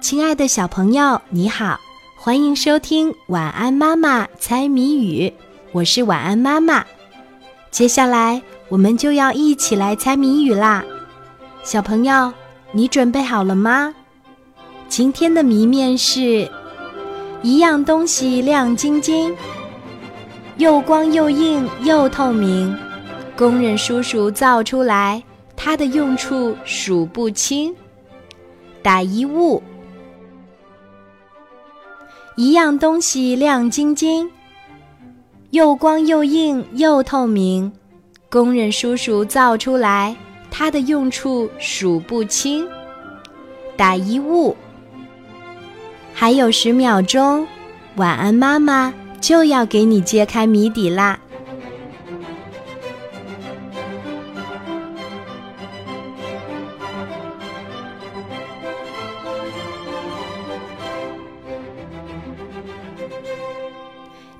亲爱的小朋友，你好，欢迎收听《晚安妈妈猜谜语》，我是晚安妈妈。接下来我们就要一起来猜谜语啦，小朋友，你准备好了吗？今天的谜面是：一样东西亮晶晶，又光又硬又透明，工人叔叔造出来，它的用处数不清。打一物。一样东西亮晶晶，又光又硬又透明，工人叔叔造出来，它的用处数不清。打一物。还有十秒钟，晚安妈妈就要给你揭开谜底啦。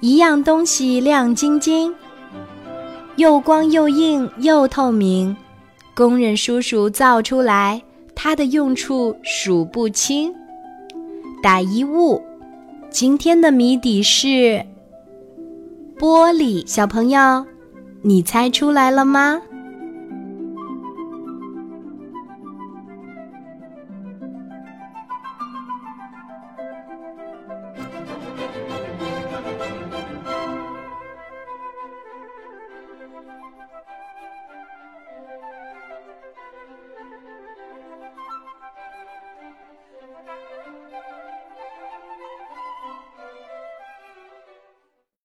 一样东西亮晶晶，又光又硬又透明，工人叔叔造出来，它的用处数不清。打一物，今天的谜底是玻璃。小朋友，你猜出来了吗？